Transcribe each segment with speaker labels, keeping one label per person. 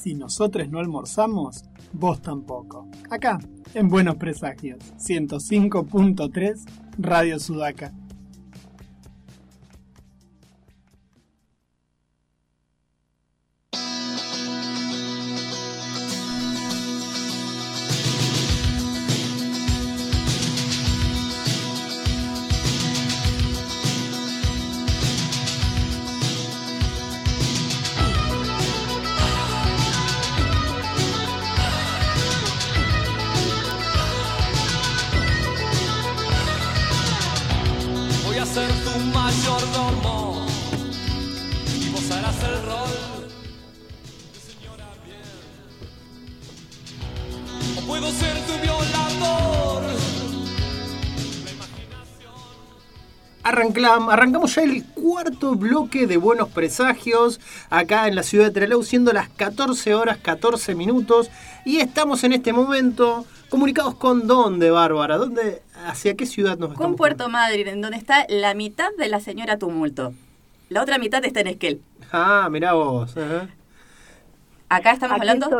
Speaker 1: Si nosotros no almorzamos, vos tampoco. Acá, en Buenos Presagios, 105.3 Radio Sudaca. Arrancamos ya el cuarto bloque de Buenos Presagios acá en la ciudad de Trelew, siendo las 14 horas 14 minutos. Y estamos en este momento comunicados con dónde, Bárbara, ¿Dónde, ¿hacia qué ciudad nos
Speaker 2: Con Puerto Madryn, en donde está la mitad de la señora Tumulto. La otra mitad está en Esquel.
Speaker 1: Ah, mirá vos.
Speaker 2: Acá estamos hablando.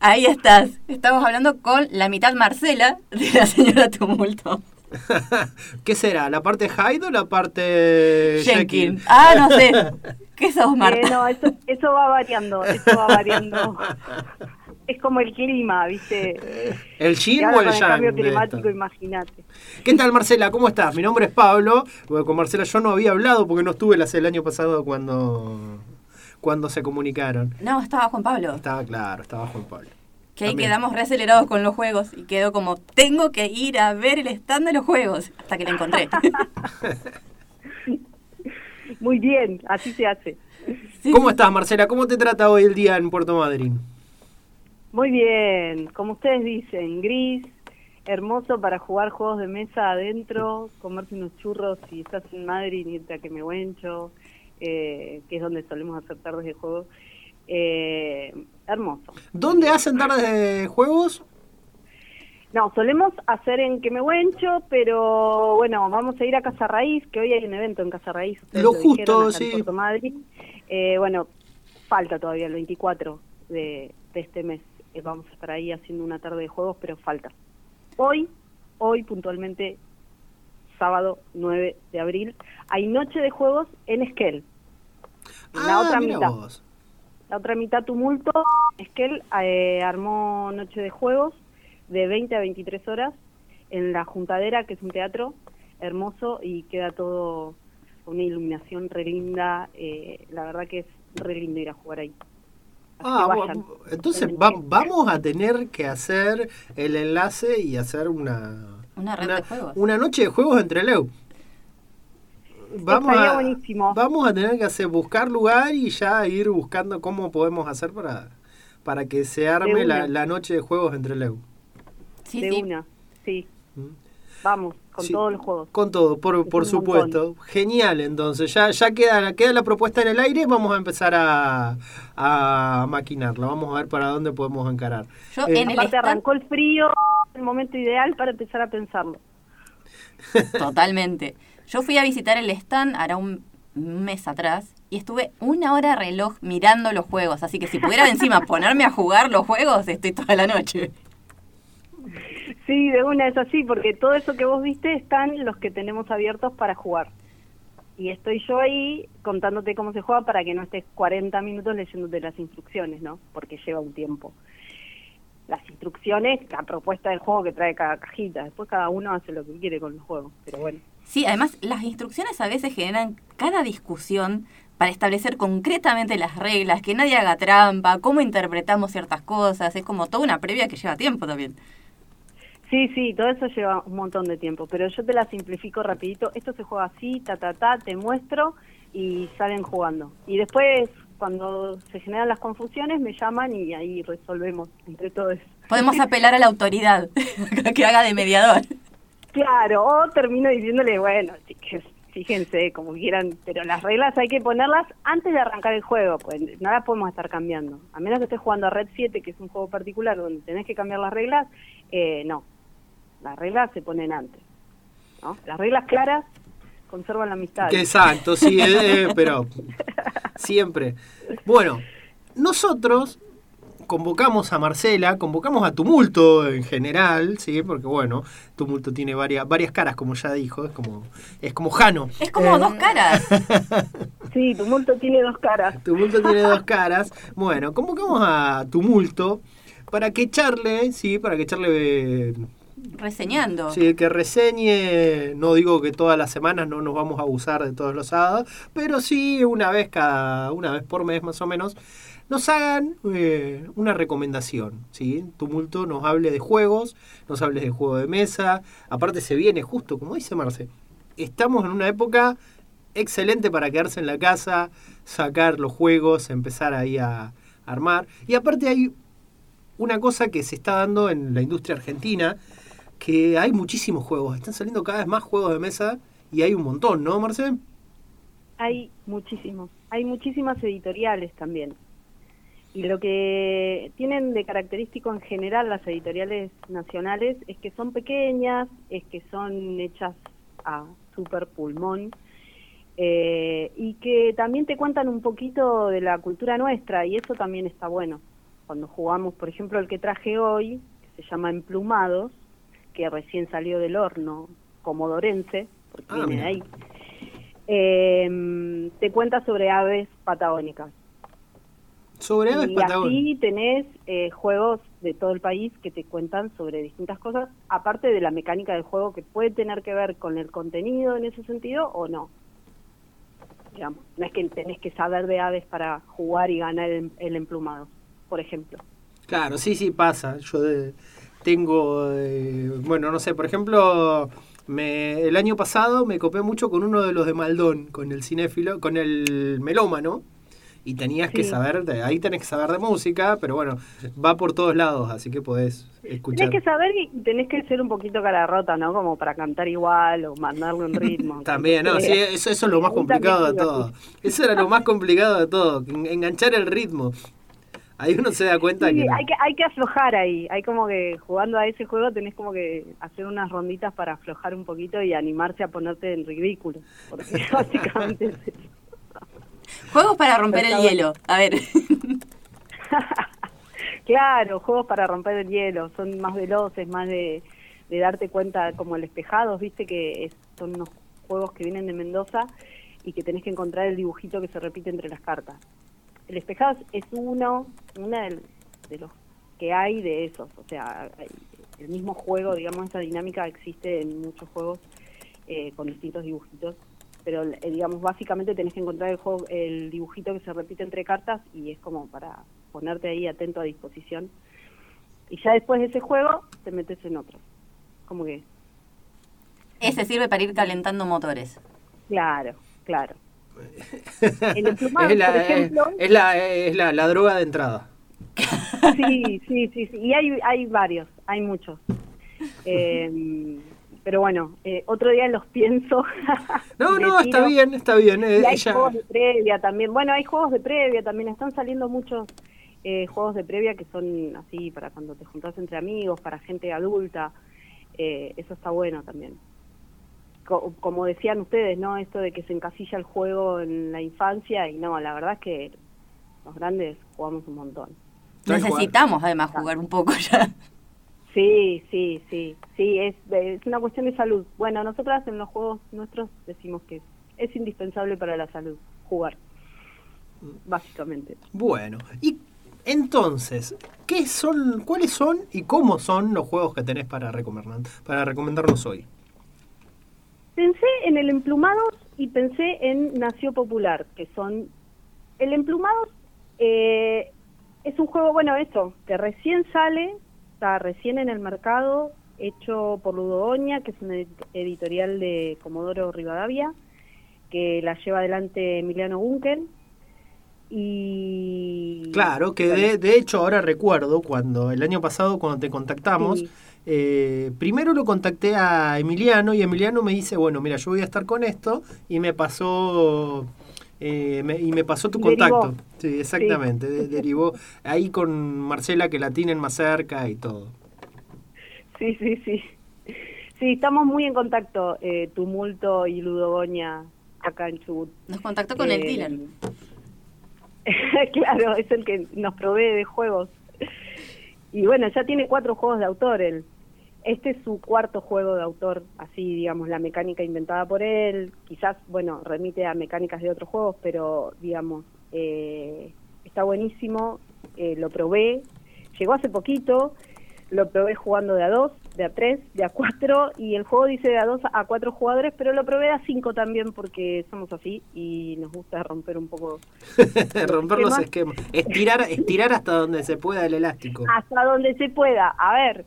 Speaker 2: Ahí estás. Estamos hablando con la mitad Marcela de la señora Tumulto.
Speaker 1: ¿Qué será? ¿La parte Hyde o la parte
Speaker 2: Jenkins? Ah, no sé. ¿Qué sos, Marta?
Speaker 3: Eh, no, eso, eso va variando, eso va variando. es como el clima, ¿viste?
Speaker 1: ¿El Shin o el Yang?
Speaker 3: El cambio climático, imagínate.
Speaker 1: ¿Qué tal, Marcela? ¿Cómo estás? Mi nombre es Pablo. con Marcela yo no había hablado porque no estuve el año pasado cuando, cuando se comunicaron.
Speaker 2: No, estaba Juan Pablo.
Speaker 1: Estaba claro, estaba Juan Pablo.
Speaker 2: Que ahí quedamos reacelerados con los juegos y quedó como, tengo que ir a ver el stand de los juegos, hasta que la encontré.
Speaker 3: Muy bien, así se hace.
Speaker 1: ¿Cómo estás, Marcela? ¿Cómo te trata hoy el día en Puerto Madryn?
Speaker 3: Muy bien, como ustedes dicen, gris, hermoso para jugar juegos de mesa adentro, comerse unos churros si estás en Madrid, irte a que me huencho, eh, que es donde solemos hacer tardes de juegos. Eh, hermoso.
Speaker 1: ¿Dónde hacen tardes de juegos?
Speaker 3: No, solemos hacer en Quemehuencho, pero bueno, vamos a ir a Casa Raíz, que hoy hay un evento en Casa Raíz.
Speaker 1: Lo justo, sí.
Speaker 3: Madrid. Eh, bueno, falta todavía el 24 de, este mes. Eh, vamos a estar ahí haciendo una tarde de juegos, pero falta. Hoy, hoy puntualmente, sábado 9 de abril, hay noche de juegos en Esquel. la ah, otra mitad. La otra mitad tumulto es que él eh, armó Noche de Juegos de 20 a 23 horas en la Juntadera, que es un teatro hermoso y queda todo una iluminación re linda. Eh, la verdad que es re lindo ir a jugar ahí.
Speaker 1: ah, entonces vamos a tener que hacer el enlace y hacer una,
Speaker 2: una, red de juegos.
Speaker 1: una noche de juegos entre Leu vamos a, vamos a tener que hacer, buscar lugar y ya ir buscando cómo podemos hacer para, para que se arme la, noche de juegos entre Leu.
Speaker 3: Sí, de una, sí. ¿Mm? Vamos, con todos los juegos.
Speaker 1: Con todo, por, por supuesto. Genial, entonces. Ya, ya queda, queda la propuesta en el aire. Vamos a empezar a, a maquinarla. Vamos a ver para dónde podemos encarar.
Speaker 3: Yo, eh, en el arrancó el frío, el momento ideal para empezar a pensarlo.
Speaker 2: Totalmente. Yo fui a visitar el stand hará un mes atrás y estuve una hora reloj mirando los juegos. Así que si pudiera encima ponerme a jugar los juegos, estoy toda la noche.
Speaker 3: Sí, de una es así, porque todo eso que vos viste están los que tenemos abiertos para jugar. Y estoy yo ahí contándote cómo se juega para que no estés 40 minutos leyéndote las instrucciones, ¿no? Porque lleva un tiempo. Las instrucciones, la propuesta del juego que trae cada cajita. Después cada uno hace lo que quiere con los juegos, pero bueno.
Speaker 2: Sí, además las instrucciones a veces generan cada discusión para establecer concretamente las reglas, que nadie haga trampa, cómo interpretamos ciertas cosas, es como toda una previa que lleva tiempo también.
Speaker 3: Sí, sí, todo eso lleva un montón de tiempo, pero yo te la simplifico rapidito, esto se juega así, ta, ta, ta, te muestro y salen jugando. Y después, cuando se generan las confusiones, me llaman y ahí resolvemos entre todos.
Speaker 2: Podemos apelar a la autoridad que haga de mediador.
Speaker 3: Claro, o termino diciéndole, bueno, fíjense como quieran, pero las reglas hay que ponerlas antes de arrancar el juego, pues no las podemos estar cambiando. A menos que estés jugando a Red 7, que es un juego particular donde tenés que cambiar las reglas, eh, no. Las reglas se ponen antes. ¿no? Las reglas claras conservan la amistad.
Speaker 1: Exacto, sí, eh, eh, pero siempre. Bueno, nosotros convocamos a Marcela, convocamos a Tumulto en general, ¿sí? Porque bueno, Tumulto tiene varias, varias caras, como ya dijo, es como, es como Jano.
Speaker 2: Es como
Speaker 1: Eh,
Speaker 2: dos caras.
Speaker 3: Sí, Tumulto tiene dos caras.
Speaker 1: Tumulto tiene dos caras. Bueno, convocamos a Tumulto para que charle, sí, para que charle eh,
Speaker 2: Reseñando.
Speaker 1: Sí, que reseñe, no digo que todas las semanas no nos vamos a abusar de todos los sábados, pero sí una vez cada, una vez por mes más o menos, nos hagan eh, una recomendación, ¿sí? Tumulto nos hable de juegos, nos hable de juego de mesa, aparte se viene justo, como dice Marce, estamos en una época excelente para quedarse en la casa, sacar los juegos, empezar ahí a armar, y aparte hay una cosa que se está dando en la industria argentina, que hay muchísimos juegos, están saliendo cada vez más juegos de mesa y hay un montón, ¿no, Marcel?
Speaker 3: Hay muchísimos, hay muchísimas editoriales también. Y lo que tienen de característico en general las editoriales nacionales es que son pequeñas, es que son hechas a super pulmón eh, y que también te cuentan un poquito de la cultura nuestra y eso también está bueno. Cuando jugamos, por ejemplo, el que traje hoy, que se llama Emplumados, que recién salió del horno comodorense, porque
Speaker 1: Ah,
Speaker 3: viene de ahí, eh, te cuenta sobre aves patagónicas.
Speaker 1: Sobre
Speaker 3: Y así tenés eh, juegos de todo el país que te cuentan sobre distintas cosas, aparte de la mecánica del juego que puede tener que ver con el contenido en ese sentido o no. Digamos, no es que tenés que saber de aves para jugar y ganar el, el emplumado, por ejemplo.
Speaker 1: Claro, sí, sí, pasa. Yo de- tengo, eh, bueno, no sé, por ejemplo, me, el año pasado me copé mucho con uno de los de Maldón, con el cinéfilo, con el melómano. Y tenías que saber, de, ahí tenés que saber de música, pero bueno, va por todos lados, así que podés escuchar.
Speaker 3: Tenés que saber y tenés que ser un poquito cara rota, ¿no? Como para cantar igual o mandarle un ritmo.
Speaker 1: También, no, sí, eso, eso es lo más complicado de todo. Eso era lo más complicado de todo, en- enganchar el ritmo. Ahí uno se da cuenta
Speaker 3: Sí,
Speaker 1: que... no.
Speaker 3: hay que hay que aflojar ahí. Hay como que jugando a ese juego tenés como que hacer unas ronditas para aflojar un poquito y animarse a ponerte en ridículo. Porque básicamente es eso.
Speaker 2: Juegos para romper el
Speaker 3: bueno.
Speaker 2: hielo. A ver.
Speaker 3: Claro, juegos para romper el hielo. Son más veloces, más de, de darte cuenta como el espejados, viste que es- son unos juegos que vienen de Mendoza y que tenés que encontrar el dibujito que se repite entre las cartas. El espejados es uno, una del- de los que hay de esos. O sea, el mismo juego, digamos, esa dinámica existe en muchos juegos eh, con distintos dibujitos. Pero, eh, digamos, básicamente tenés que encontrar el, juego, el dibujito que se repite entre cartas y es como para ponerte ahí atento a disposición. Y ya después de ese juego te metes en otro. Como que,
Speaker 2: Ese sirve para ir calentando motores.
Speaker 3: claro, claro. El emplumado,
Speaker 1: es la,
Speaker 3: por ejemplo,
Speaker 1: es la, es la, la droga de entrada.
Speaker 3: Sí, sí, sí, sí. Y hay, hay varios, hay muchos. Eh, pero bueno, eh, otro día los pienso.
Speaker 1: No, no, está bien, está bien. eh,
Speaker 3: Y hay juegos de previa también. Bueno, hay juegos de previa también. Están saliendo muchos eh, juegos de previa que son así para cuando te juntas entre amigos, para gente adulta. Eh, eso está bueno también. Co- como decían ustedes, ¿no? Esto de que se encasilla el juego en la infancia y no, la verdad es que los grandes jugamos un montón.
Speaker 2: Necesitamos además jugar un poco ya.
Speaker 3: Sí, sí, sí, sí, es, es una cuestión de salud. Bueno, nosotras en los juegos nuestros decimos que es indispensable para la salud jugar, básicamente.
Speaker 1: Bueno, y entonces, ¿qué son, cuáles son y cómo son los juegos que tenés para recomendar, para recomendarnos hoy?
Speaker 3: Pensé en el Emplumados y pensé en Nació Popular, que son... El Emplumados eh, es un juego, bueno, esto, que recién sale, está recién en el mercado, hecho por Ludogoña, que es una edi- editorial de Comodoro Rivadavia, que la lleva adelante Emiliano Bunkel. Y...
Speaker 1: Claro, que de, de hecho ahora recuerdo cuando el año pasado cuando te contactamos,
Speaker 3: Sí.
Speaker 1: eh, primero lo contacté a Emiliano y Emiliano me dice, bueno, mira, yo voy a estar con esto y me pasó... eh, me- y me pasó tu
Speaker 3: Derivó.
Speaker 1: contacto. Sí, exactamente. de- derivó ahí con Marcela que la tienen más cerca y todo.
Speaker 3: Sí, sí, sí. Sí, estamos muy en contacto, eh, Tumulto y Ludogoña, acá en Chubut.
Speaker 2: Nos contactó con el
Speaker 3: Eh,
Speaker 2: dealer.
Speaker 3: claro, es el que nos provee de juegos. Y bueno, ya tiene cuatro juegos de autor él. Este es su cuarto juego de autor, así digamos, la mecánica inventada por él. Quizás, bueno, remite a mecánicas de otros juegos, pero digamos, eh, está buenísimo. Eh, lo probé, llegó hace poquito, lo probé jugando de a dos, de a tres, de a cuatro, y el juego dice de a dos a cuatro jugadores, pero lo probé a cinco también porque somos así y nos gusta romper un poco.
Speaker 1: romper los esquemas. Estirar, estirar hasta donde se pueda el elástico.
Speaker 3: Hasta donde se pueda. A ver,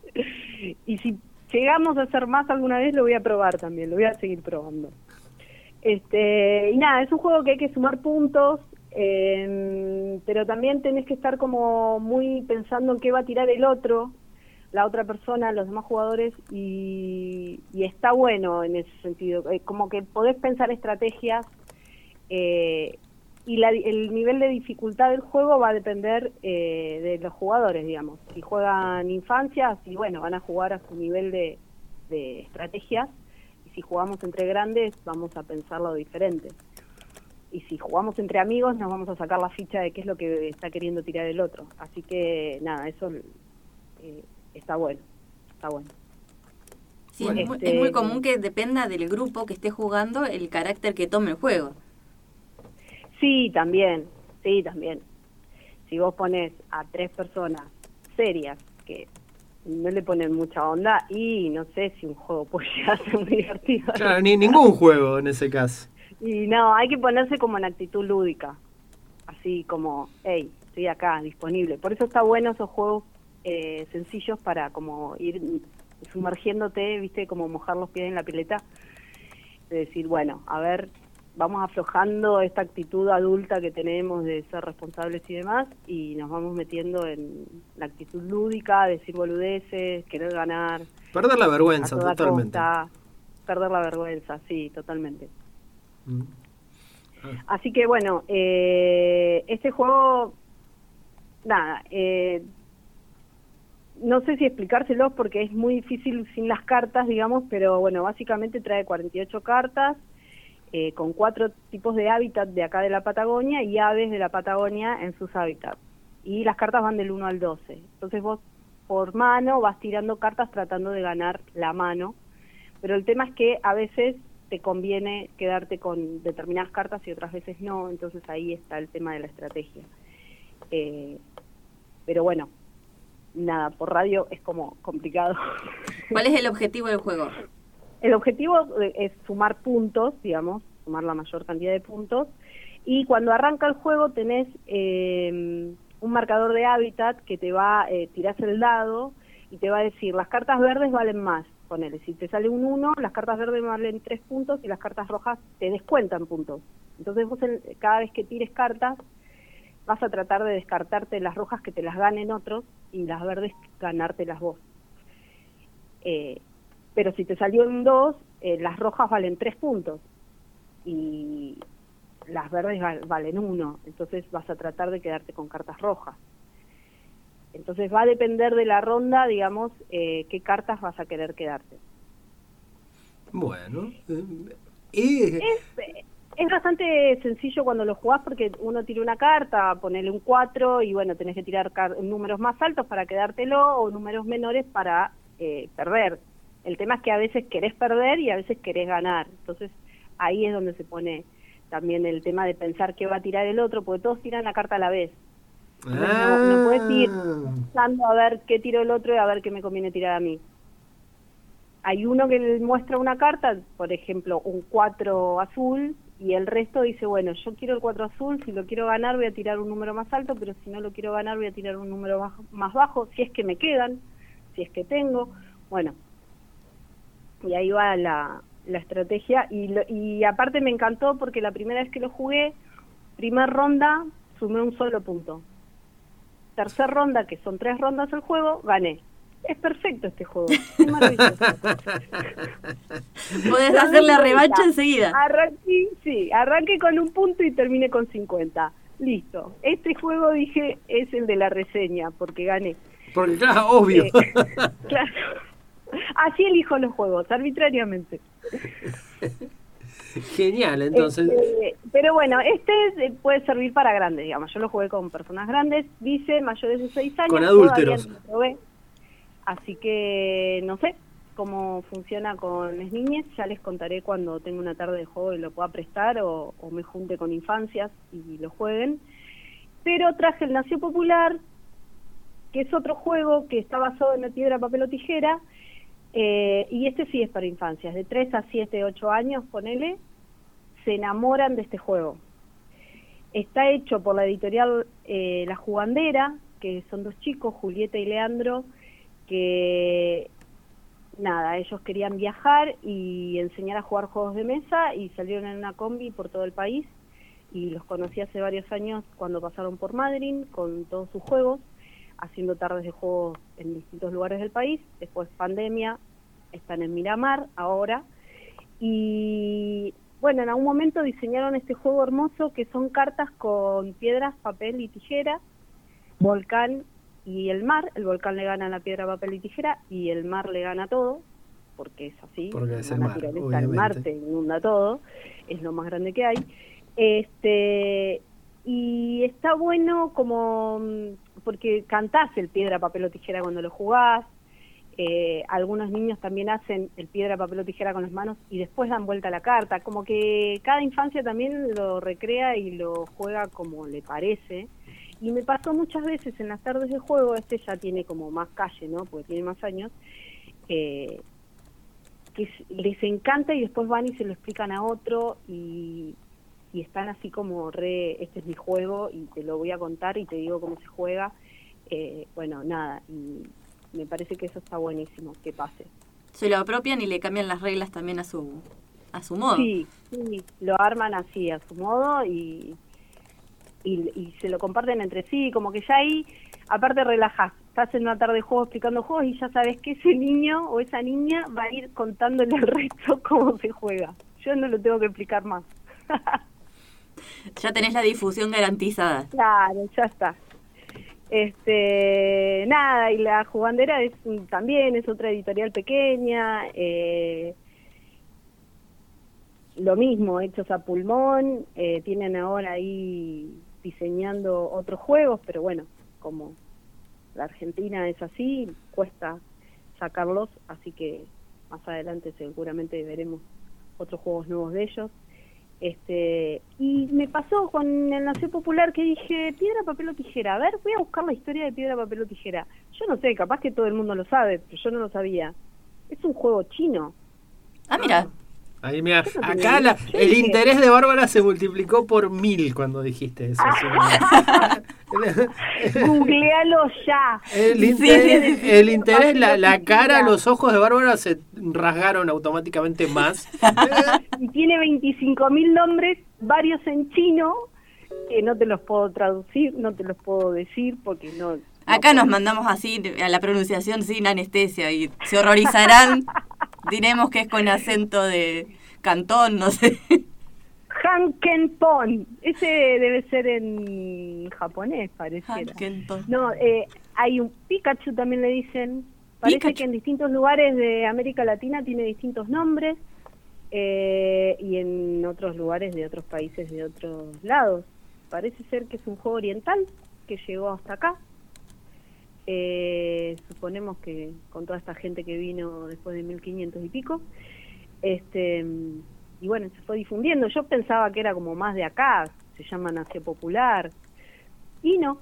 Speaker 3: y si llegamos a hacer más alguna vez, lo voy a probar también, lo voy a seguir probando. Este, y nada, es un juego que hay que sumar puntos, eh, pero también tenés que estar como muy pensando en qué va a tirar el otro, la otra persona, los demás jugadores, y, está bueno en ese sentido. Eh, como que podés pensar estrategias eh, y el nivel de dificultad del juego va a depender eh, de los jugadores, digamos. Si juegan infancias, y bueno, van a jugar a su nivel de, de estrategias, y si jugamos entre grandes, vamos a pensarlo diferente. Y si jugamos entre amigos, nos vamos a sacar la ficha de qué es lo que está queriendo tirar el otro. Así que, nada, eso eh, está bueno, está bueno.
Speaker 2: Sí, es, muy, este, común que dependa del grupo que esté jugando el carácter que tome el juego.
Speaker 3: Sí, también, sí, también. Si vos pones a tres personas serias que no le ponen mucha onda y no sé si un juego puede ser muy divertido.
Speaker 1: Claro, ni ningún juego en ese caso.
Speaker 3: Y no, hay que ponerse como en actitud lúdica, así como, hey, estoy acá, disponible. Por eso está bueno esos juegos eh, sencillos para como ir sumergiéndote, viste, como mojar los pies en la pileta, de decir, bueno, a ver, vamos aflojando esta actitud adulta que tenemos de ser responsables y demás, y nos vamos metiendo en la actitud lúdica, decir boludeces, querer ganar.
Speaker 1: Perder la vergüenza, totalmente.
Speaker 3: perder la vergüenza, sí, totalmente. Mm. Así que bueno, eh, este juego, nada, eh, no sé si explicárselos porque es muy difícil sin las cartas, digamos, pero bueno, básicamente trae 48 cartas eh, con cuatro tipos de hábitat de acá de la Patagonia y aves de la Patagonia en sus hábitats. Y las cartas van del 1 al 12. Entonces vos por mano vas tirando cartas tratando de ganar la mano, pero el tema es que a veces te conviene quedarte con determinadas cartas y otras veces no, entonces ahí está el tema de la estrategia. Eh, pero bueno, nada, por radio es como complicado.
Speaker 2: ¿Cuál es el objetivo del juego?
Speaker 3: El objetivo es sumar puntos, digamos, sumar la mayor cantidad de puntos. Y cuando arranca el juego tenés eh, un marcador de hábitat que te va, eh, tirás el dado y te va a decir, las cartas verdes valen más, ponele, si te sale un 1, las cartas verdes valen 3 puntos y las cartas rojas te descuentan puntos. Entonces vos cada vez que tires cartas, vas a tratar de descartarte las rojas que te las ganen otros y las verdes ganártelas vos. Eh, pero si te salió un 2, eh, las rojas valen 3 puntos y las verdes valen 1, entonces vas a tratar de quedarte con cartas rojas. Entonces va a depender de la ronda, digamos, eh, qué cartas vas a querer quedarte.
Speaker 1: Bueno,
Speaker 3: y es bastante sencillo cuando lo jugás porque uno tira una carta, ponele un 4 y bueno, tenés que tirar números más altos para quedártelo o números menores para eh, perder. El tema es que a veces querés perder y a veces querés ganar. Entonces ahí es donde se pone también el tema de pensar qué va a tirar el otro, porque todos tiran la carta a la vez. no, no puedes ir ah. pensando a ver qué tiro el otro y a ver qué me conviene tirar a mí hay uno que muestra una carta, por ejemplo, un 4 azul, y el resto dice, bueno, yo quiero el 4 azul, si lo quiero ganar voy a tirar un número más alto, pero si no lo quiero ganar voy a tirar un número más bajo, si es que me quedan, si es que tengo, bueno. Y ahí va la, la estrategia, y, y aparte me encantó porque la primera vez que lo jugué, primer ronda, sumé un solo punto. Tercer ronda, que son tres rondas el juego, gané es perfecto este juego. Es maravilloso.
Speaker 2: Puedes hacer la revancha enseguida.
Speaker 3: Arranqué, sí, arranqué con un punto y terminé con 50. Listo. Este juego, dije, es el de la reseña, porque gané.
Speaker 1: Porque, claro, obvio. Eh,
Speaker 3: claro. Así elijo los juegos, arbitrariamente.
Speaker 1: Genial, entonces.
Speaker 3: Este, pero bueno, este eh, puede servir para grandes, digamos. Yo lo jugué con personas grandes, dice mayores de 6 años.
Speaker 1: Con adúlteros.
Speaker 3: probé. Así que no sé cómo funciona con las niñas. Ya les contaré cuando tenga una tarde de juego y lo pueda prestar o, o me junte con infancias y lo jueguen. Pero traje el Nació Popular, que es otro juego que está basado en la piedra, papel o tijera. Eh, y este sí es para infancias, de 3 a 7, 8 años, ponele, se enamoran de este juego. Está hecho por la editorial eh, La Jugandera, que son dos chicos, Julieta y Leandro, que nada, ellos querían viajar y enseñar a jugar juegos de mesa y salieron en una combi por todo el país y los conocí hace varios años cuando pasaron por Madrid con todos sus juegos, haciendo tardes de juegos en distintos lugares del país, después pandemia, están en Miramar ahora y bueno, en algún momento diseñaron este juego hermoso que son cartas con piedras, papel y tijera, volcán y el mar, el volcán le gana a la piedra, papel y tijera y el mar le gana todo, porque es así,
Speaker 1: Porque es
Speaker 3: la
Speaker 1: el mar,
Speaker 3: el mar te inunda todo, es lo más grande que hay. Este y está bueno como mm, porque cantás el piedra, papel o tijera cuando lo jugás. Eh, algunos niños también hacen el piedra, papel o tijera con las manos y después dan vuelta la carta. Como que cada infancia también lo recrea y lo juega como le parece. Y me pasó muchas veces en las tardes de juego, este ya tiene como más calle, ¿no? Porque tiene más años, eh, que les encanta y después van y se lo explican a otro y, y están así como re, este es mi juego y te lo voy a contar y te digo cómo se juega. Eh, bueno, nada, y me parece que eso está buenísimo, que pase.
Speaker 2: Se lo apropian y le cambian las reglas también a su a su modo.
Speaker 3: Sí, sí, lo arman así a su modo y, y, y se lo comparten entre sí, como que ya ahí, aparte relajás, estás en una tarde de juego explicando juegos y ya sabes que ese niño o esa niña va a ir contándole al resto cómo se juega. Yo no lo tengo que explicar más.
Speaker 2: Ya tenés la difusión garantizada.
Speaker 3: Claro, ya está. Este, nada, y la jugandera es también es otra editorial pequeña, eh, lo mismo, hechos a pulmón, eh, tienen ahora ahí diseñando otros juegos, pero bueno, como la Argentina es así, cuesta sacarlos, así que más adelante seguramente veremos otros juegos nuevos de ellos. Este, y me pasó con el Nació Popular que dije, piedra, papel o tijera. A ver, voy a buscar la historia de piedra, papel o tijera. Yo no sé, capaz que todo el mundo lo sabe, pero yo no lo sabía. Es un juego chino.
Speaker 2: Ah, mira.
Speaker 1: Ahí, mira,
Speaker 3: no
Speaker 1: acá la- el interés de Bárbara se multiplicó por mil cuando dijiste eso.
Speaker 3: Googlealo ya.
Speaker 1: El interés,
Speaker 2: sí, sí.
Speaker 1: el interés la, cara, los ojos de Bárbara se rasgaron automáticamente más.
Speaker 3: Y tiene 25.000 nombres, varios en chino, que no te los puedo traducir, no te los puedo decir porque no...
Speaker 2: Acá
Speaker 3: no
Speaker 2: nos mandamos así a la pronunciación sin anestesia y se horrorizarán. Diremos que es con acento de cantón, no sé.
Speaker 3: Hankenpon. Ese debe ser en japonés, pareciera. No, eh, hay un Pikachu también le dicen. Parece
Speaker 2: Pikachu.
Speaker 3: que en distintos lugares de América Latina tiene distintos nombres eh, y en otros lugares de otros países de otros lados. Parece ser que es un juego oriental que llegó hasta acá. Eh, suponemos que con toda esta gente que vino después de 1500 y pico. Este, y bueno, se fue difundiendo. Yo pensaba que era como más de acá, se llama Nació Popular. Y no,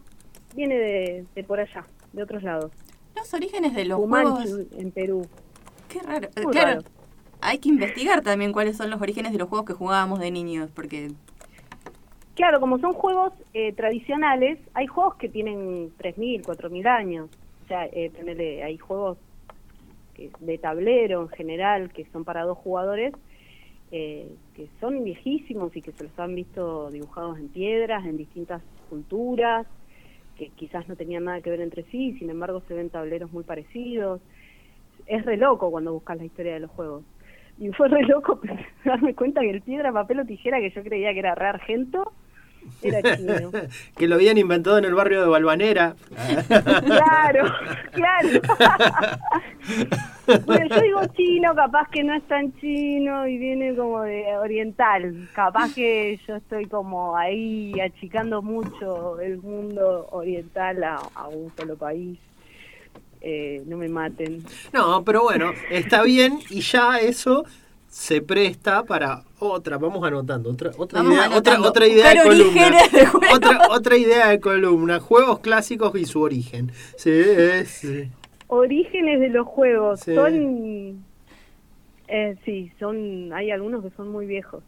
Speaker 3: viene de, de por allá, de otros lados.
Speaker 2: Los orígenes de los juegos.
Speaker 3: en Perú.
Speaker 2: Qué raro.
Speaker 3: Muy
Speaker 2: claro.
Speaker 3: raro.
Speaker 2: Hay que investigar también cuáles son los orígenes de los juegos que jugábamos de niños, porque
Speaker 3: Claro, como son juegos eh, tradicionales, hay juegos que tienen 3.000, 4.000 años. O sea, eh, hay juegos de tablero en general que son para dos jugadores, eh, que son viejísimos y que se los han visto dibujados en piedras, en distintas culturas, que quizás no tenían nada que ver entre sí, sin embargo se ven tableros muy parecidos. Es re loco cuando buscas la historia de los juegos. Y fue re loco darme cuenta que el piedra, papel o tijera, que yo creía que era re argento, Era chino.
Speaker 1: que lo habían inventado en el barrio de Balvanera.
Speaker 3: Claro, claro. bueno, yo digo chino, capaz que no es tan chino y viene como de oriental. Capaz que yo estoy como ahí achicando mucho el mundo oriental a, a un solo país. Eh, no me maten.
Speaker 1: No, pero bueno, está bien y ya eso se presta para otra, vamos anotando, otra, otra
Speaker 2: Vamos
Speaker 1: idea, otra,
Speaker 2: anotando.
Speaker 1: otra idea de columna.
Speaker 2: de.
Speaker 1: Otra, otra idea de columna, juegos clásicos y su origen. Sí, sí.
Speaker 3: Orígenes de los juegos.
Speaker 1: Sí.
Speaker 3: Son. Eh, sí, son. Hay algunos que son muy viejos.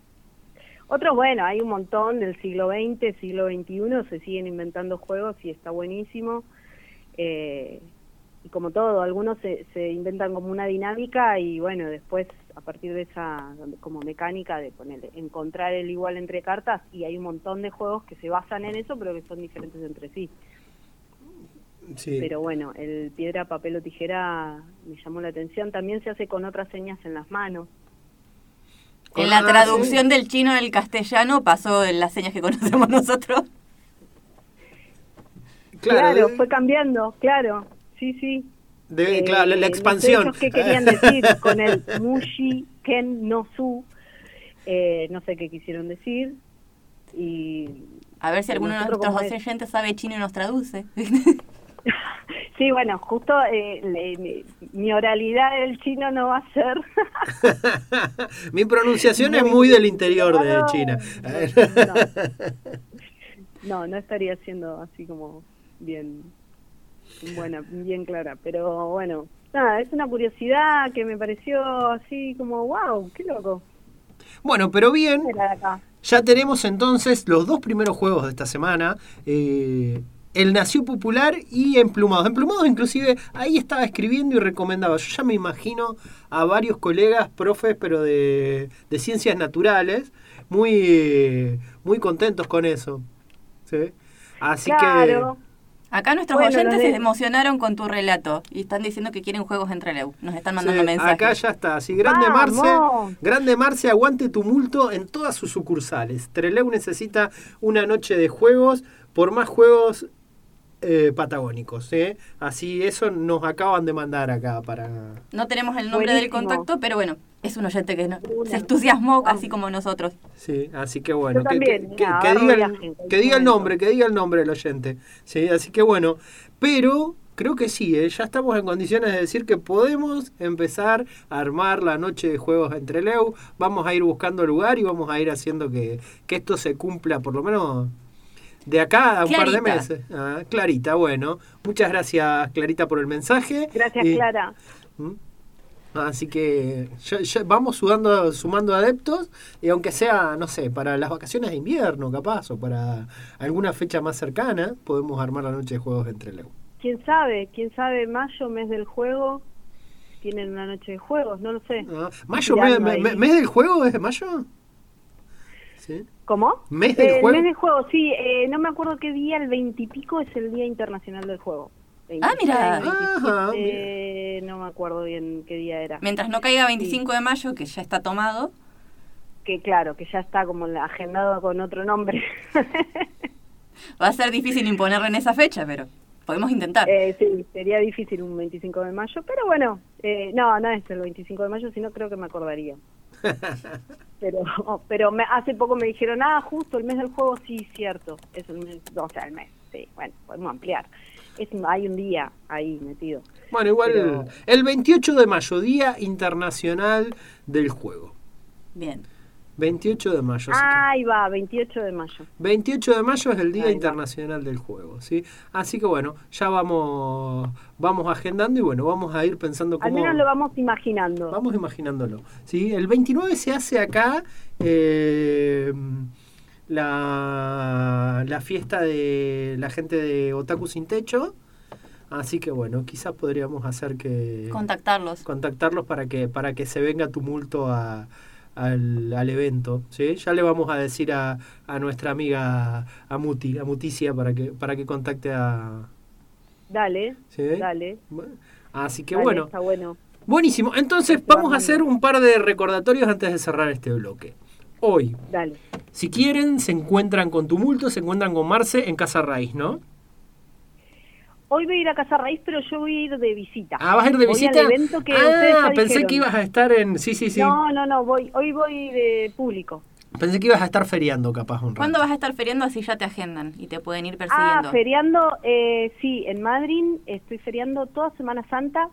Speaker 3: Otros, bueno, hay un montón del siglo XX, siglo XXI, se siguen inventando juegos y está buenísimo. Eh, y como todo, algunos se, se inventan como una dinámica y bueno, después a partir de esa como mecánica de ponerle, encontrar el igual entre cartas y hay un montón de juegos que se basan en eso pero que son diferentes entre sí.
Speaker 1: sí.
Speaker 3: Pero bueno, el piedra, papel o tijera me llamó la atención. También se hace con otras señas en las manos.
Speaker 2: En la traducción del chino al castellano pasó en las señas que conocemos nosotros.
Speaker 3: Claro,
Speaker 1: de-
Speaker 3: fue cambiando, claro. Sí, sí.
Speaker 1: De-
Speaker 3: Eh,
Speaker 1: claro, la, la
Speaker 3: no sé
Speaker 1: expansión.
Speaker 3: qué querían decir con el mushi ken no su. Eh, no sé qué quisieron decir. Y
Speaker 2: A ver si alguno de nuestros oyentes sabe chino y nos traduce.
Speaker 3: sí, bueno, justo eh, le- mi, mi oralidad del chino no va a ser.
Speaker 1: Mi pronunciación es
Speaker 3: Muy
Speaker 1: del interior de
Speaker 3: No,
Speaker 1: China.
Speaker 3: No, no estaría siendo así como bien buena, bien clara, pero bueno, nada, es una curiosidad que me pareció así como, wow, qué loco.
Speaker 1: Bueno, pero bien. Ya tenemos entonces los dos primeros juegos de esta semana. eh, el Nació Popular y Emplumados. Emplumados inclusive ahí estaba escribiendo y recomendaba. Yo ya me imagino a varios colegas, profes, pero de, de ciencias naturales, muy, muy contentos con eso. ¿sí? Así
Speaker 3: Claro.
Speaker 2: Acá nuestros
Speaker 3: Bueno,
Speaker 2: oyentes se emocionaron con tu relato y están diciendo que quieren juegos entre Leu. Nos están mandando
Speaker 1: sí,
Speaker 2: mensajes.
Speaker 1: acá ya está. Así, grande
Speaker 3: ¡Vamos!
Speaker 1: Marce, grande Marce, aguante tumulto en todas sus sucursales. Treleu necesita una noche de juegos por más juegos eh, patagónicos. ¿eh? Así eso nos acaban de mandar acá para...
Speaker 2: No tenemos el nombre del contacto, pero bueno, es un oyente que no- se entusiasmó
Speaker 3: Vamos.
Speaker 2: así como nosotros.
Speaker 1: Sí, así que bueno,
Speaker 3: Yo
Speaker 1: que,
Speaker 3: también,
Speaker 1: que- que-
Speaker 3: mira,
Speaker 1: que
Speaker 3: agarro
Speaker 1: diga,
Speaker 3: viaje
Speaker 1: que diga el nombre, que diga el nombre del oyente. Sí, así que bueno, pero creo que sí, ¿eh? ya estamos en condiciones de decir que podemos empezar a armar la noche de juegos entre Leu. Vamos a ir buscando lugar y vamos a ir haciendo que, que esto se cumpla por lo menos de acá a un par de meses. Ah, Clarita, bueno. Muchas gracias, Clarita, por el mensaje.
Speaker 3: Gracias,
Speaker 1: Y-
Speaker 3: Clara.
Speaker 1: ¿Mm? Así que ya- ya vamos sudando, sumando adeptos y aunque sea, no sé, para las vacaciones de invierno capaz o para alguna fecha más cercana, podemos armar la noche de juegos entre Leu.
Speaker 3: ¿Quién sabe? ¿Quién sabe? Mayo, mes del juego, tienen una noche de juegos, no lo sé.
Speaker 1: Ah, ¿Mayo, mes del juego es de mayo? ¿Sí?
Speaker 3: ¿Cómo?
Speaker 1: ¿Mes del
Speaker 3: Eh,
Speaker 1: juego?
Speaker 3: mes del juego, sí. eh, no me acuerdo qué día, el veintipico es el Día Internacional del Juego.
Speaker 2: Ah, mira.
Speaker 3: 26,
Speaker 1: Ajá,
Speaker 3: 27, no me acuerdo bien qué día era.
Speaker 2: Mientras no caiga 25 de mayo, que ya está tomado,
Speaker 3: Que claro, que ya está como agendado con otro nombre.
Speaker 2: va a ser difícil imponerlo en esa fecha, pero podemos intentar.
Speaker 3: Eh, sí, sería difícil un 25 de mayo, pero bueno, eh, no, no es el 25 de mayo, sino creo que me acordaría. Pero, pero me, hace poco me dijeron, ah, justo el mes del juego, sí, cierto, es el mes, o sea, el mes, sí, bueno, podemos ampliar. Es, hay un día ahí metido.
Speaker 1: Bueno, igual
Speaker 3: Pero-
Speaker 1: el 28 de mayo, Día Internacional del Juego.
Speaker 2: Bien.
Speaker 1: 28 de mayo.
Speaker 3: Ahí va, 28 de mayo.
Speaker 1: 28 de mayo es el Día
Speaker 3: Ahí va.
Speaker 1: Internacional del Juego, ¿sí? Así que bueno, ya vamos vamos agendando y bueno, vamos a ir pensando
Speaker 3: Al
Speaker 1: cómo...
Speaker 3: menos lo vamos imaginando.
Speaker 1: Vamos imaginándolo, ¿sí? El 29 se hace acá eh, la, la fiesta de la gente de Otaku Sin Techo, así que bueno, quizás podríamos hacer que...
Speaker 2: Contactarlos.
Speaker 1: contactarlos para que para que se venga tumulto a, al, al evento ¿sí? ya le vamos a decir a, a nuestra amiga a Muti a Muticia para que para que contacte a
Speaker 3: Dale,
Speaker 1: ¿sí?
Speaker 3: dale.
Speaker 1: Así que
Speaker 3: dale,
Speaker 1: bueno
Speaker 3: Está bueno.
Speaker 1: buenísimo entonces vamos a hacer un par de recordatorios antes de cerrar este bloque hoy.
Speaker 3: Dale.
Speaker 1: Si quieren, se encuentran con Tumulto, se encuentran con Marce en Casa Raíz, ¿no?
Speaker 3: Hoy voy a ir a Casa Raíz, pero yo voy a ir de visita.
Speaker 1: Ah, ¿vas a ir de
Speaker 3: Voy
Speaker 1: visita?
Speaker 3: al evento que ustedes
Speaker 1: ah,
Speaker 3: ya
Speaker 1: pensé
Speaker 3: dijeron.
Speaker 1: que ibas a estar en... Sí, sí, sí.
Speaker 3: No, no, no, voy, hoy voy de público.
Speaker 1: Pensé que ibas a estar feriando capaz un rato.
Speaker 2: ¿Cuándo vas a estar feriando así ya te agendan y te pueden ir
Speaker 3: Ah,
Speaker 2: persiguiendo?
Speaker 3: feriando, eh, sí, en Madrid estoy feriando toda Semana Santa,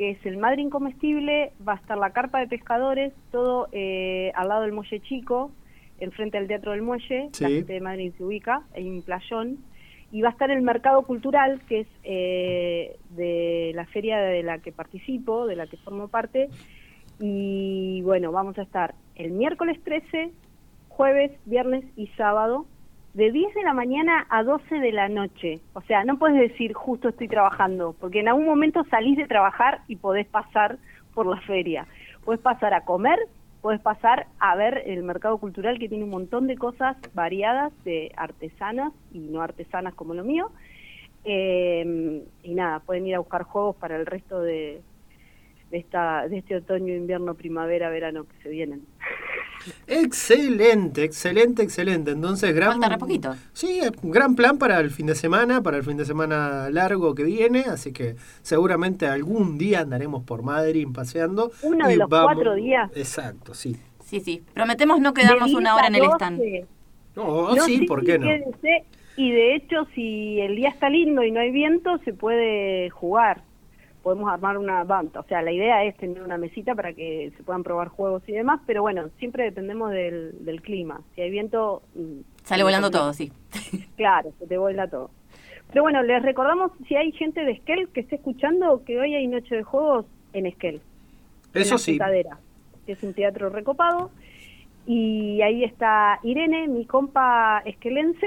Speaker 3: que es el Madrid comestible, va a estar la carpa de pescadores, todo eh, al lado del Muelle Chico, enfrente al Teatro del Muelle,
Speaker 1: Sí.
Speaker 3: la gente de Madrid se ubica, un playón, y va a estar el Mercado Cultural, que es eh, de la feria de la que participo, de la que formo parte, y bueno, vamos a estar el miércoles 13, jueves, viernes y sábado, de 10 de la mañana a 12 de la noche. O sea, no puedes decir justo estoy trabajando, porque en algún momento salís de trabajar y podés pasar por la feria. Puedes pasar a comer, puedes pasar a ver el mercado cultural que tiene un montón de cosas variadas de artesanas y no artesanas como lo mío. Eh, y nada, pueden ir a buscar juegos para el resto de, de, esta, de este otoño, invierno, primavera, verano que se vienen.
Speaker 1: Excelente, excelente, excelente. Entonces, gran...
Speaker 2: Falta re poquito.
Speaker 1: Sí, gran plan para el fin de semana, para el fin de semana largo que viene, así que seguramente algún día andaremos por Madrid paseando.
Speaker 3: Uno de los cuatro días.
Speaker 1: Exacto, sí.
Speaker 2: Sí, sí. Prometemos no quedarnos una
Speaker 3: 10
Speaker 2: hora en el
Speaker 3: 12.
Speaker 2: stand.
Speaker 1: No,
Speaker 3: No,
Speaker 1: sí, ¿por qué no?
Speaker 3: quédense. Y de hecho, si el día está lindo y no hay viento, se puede jugar. Podemos armar una banda. O sea, la idea es tener una mesita para que se puedan probar juegos y demás, pero bueno, siempre dependemos del, del clima. Si hay viento... mm,
Speaker 2: Sale volando todo, sí.
Speaker 3: Claro, se te vuela todo. Pero bueno, les recordamos, si hay gente de Esquel que esté escuchando, que hoy hay noche de juegos en Esquel. en
Speaker 1: Eso
Speaker 3: la
Speaker 1: sí.
Speaker 3: Que es un teatro recopado. Y ahí está Irene, mi compa esquelense,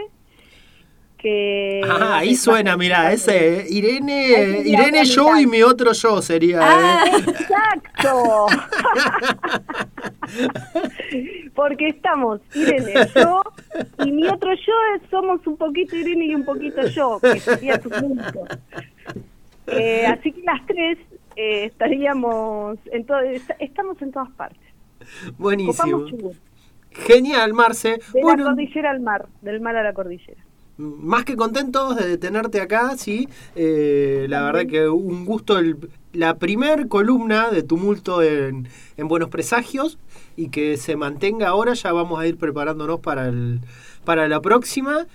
Speaker 3: que...
Speaker 1: Ah, ahí suena, mira, ese eh, Irene, Irene yo y mi otro yo sería.
Speaker 2: Ah.
Speaker 1: eh.
Speaker 3: ¡Exacto! Porque estamos Irene, yo y mi otro yo es- somos un poquito Irene y un poquito yo, que sería tu punto. Eh, así que las tres eh, estaríamos en estamos en todas partes.
Speaker 1: Buenísimo. Genial, Marce.
Speaker 3: de
Speaker 1: Bueno,
Speaker 3: la cordillera al mar, del mar a la cordillera.
Speaker 1: Más que contentos de tenerte acá, sí. Eh, la verdad que un gusto el- la primer columna de tumulto en, en Buenos Presagios y que se mantenga ahora. Ya vamos a ir preparándonos para, el, para la próxima.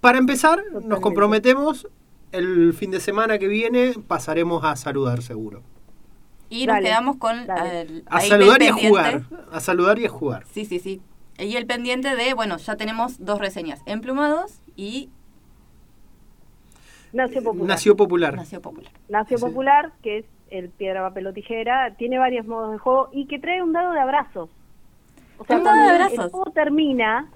Speaker 1: Para empezar, nos comprometemos. El fin de semana que viene pasaremos a saludar seguro.
Speaker 2: Y nos
Speaker 3: Dale,
Speaker 2: quedamos con...
Speaker 3: dale.
Speaker 2: eh,
Speaker 1: A saludar y a jugar. A saludar y a jugar.
Speaker 2: Sí, sí, sí. Y el pendiente de, bueno, ya tenemos dos reseñas, Emplumados y
Speaker 3: Nació Popular.
Speaker 1: Nació popular.
Speaker 2: Nació Popular.
Speaker 3: Nació. Popular, que es el piedra, papel o tijera, tiene varios modos de juego y que trae un dado de abrazos. O sea,
Speaker 2: Un dado
Speaker 3: cuando
Speaker 2: de
Speaker 3: el-
Speaker 2: abrazos.
Speaker 3: el juego termina,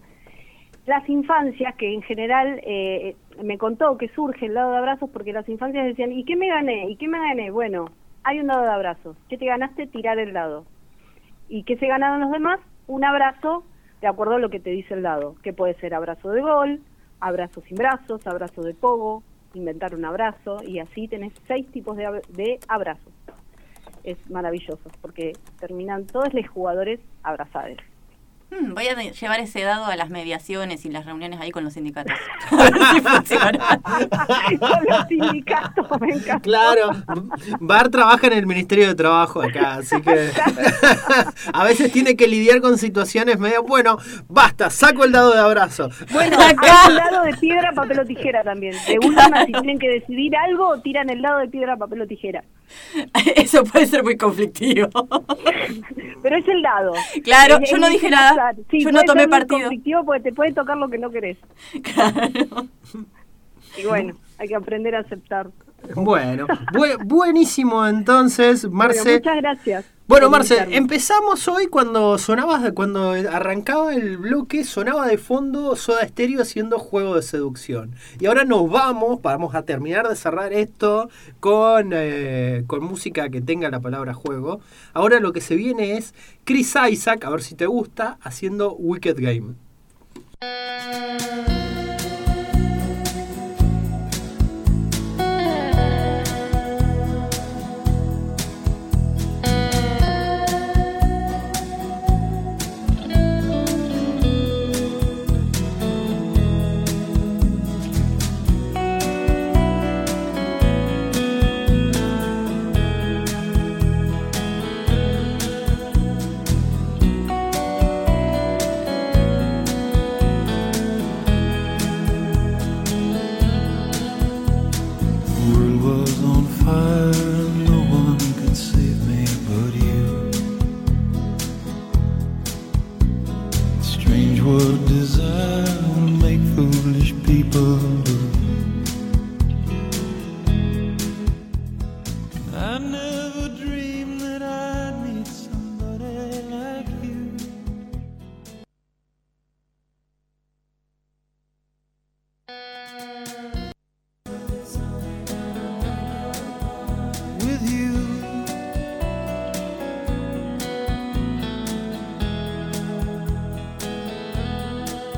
Speaker 3: las infancias, que en general eh, me contó que surge el dado de abrazos porque las infancias decían, ¿y qué me gané? ¿Y qué me gané? Bueno, hay un dado de abrazos. ¿Qué te ganaste? Tirar el dado. ¿Y qué se ganaron los demás? Un abrazo de acuerdo a lo que te dice el dado, que puede ser abrazo de gol, abrazo sin brazos, abrazo de pogo, inventar un abrazo, y así tenés seis tipos de, de abrazos. Es maravilloso, porque terminan todos los jugadores abrazados.
Speaker 2: Hmm, voy a llevar ese dado a las mediaciones y las reuniones ahí con los sindicatos. A ver si funciona.
Speaker 3: Con los sindicatos, me encantó.
Speaker 1: Claro, Bar trabaja en el Ministerio de Trabajo acá, así que a veces tiene que lidiar con situaciones medio, bueno, basta, saco el dado de abrazo.
Speaker 3: Bueno, hay un dado de piedra, papel o tijera también. De última, si tienen que decidir algo, tiran el dado de piedra, papel o tijera.
Speaker 2: Eso puede ser muy conflictivo.
Speaker 3: Pero es el dado.
Speaker 2: Claro,
Speaker 3: Es-
Speaker 2: yo no dije nada.
Speaker 3: Sí,
Speaker 2: Yo no tomé
Speaker 3: ser
Speaker 2: partido.
Speaker 3: conflictivo porque te puede tocar lo que no querés.
Speaker 2: Claro.
Speaker 3: Y bueno, hay que aprender a aceptar.
Speaker 1: Bueno, bu- buenísimo entonces,
Speaker 3: Bueno,
Speaker 1: Marce.
Speaker 3: muchas gracias.
Speaker 1: Bueno, Marce, empezamos hoy cuando sonaba, cuando arrancaba el bloque, sonaba de fondo Soda Stereo haciendo juego de seducción. Y ahora nos vamos, vamos a terminar de cerrar esto con, eh, con música que tenga la palabra juego. Ahora lo que se viene es Chris Isaac, a ver si te gusta, haciendo Wicked Game.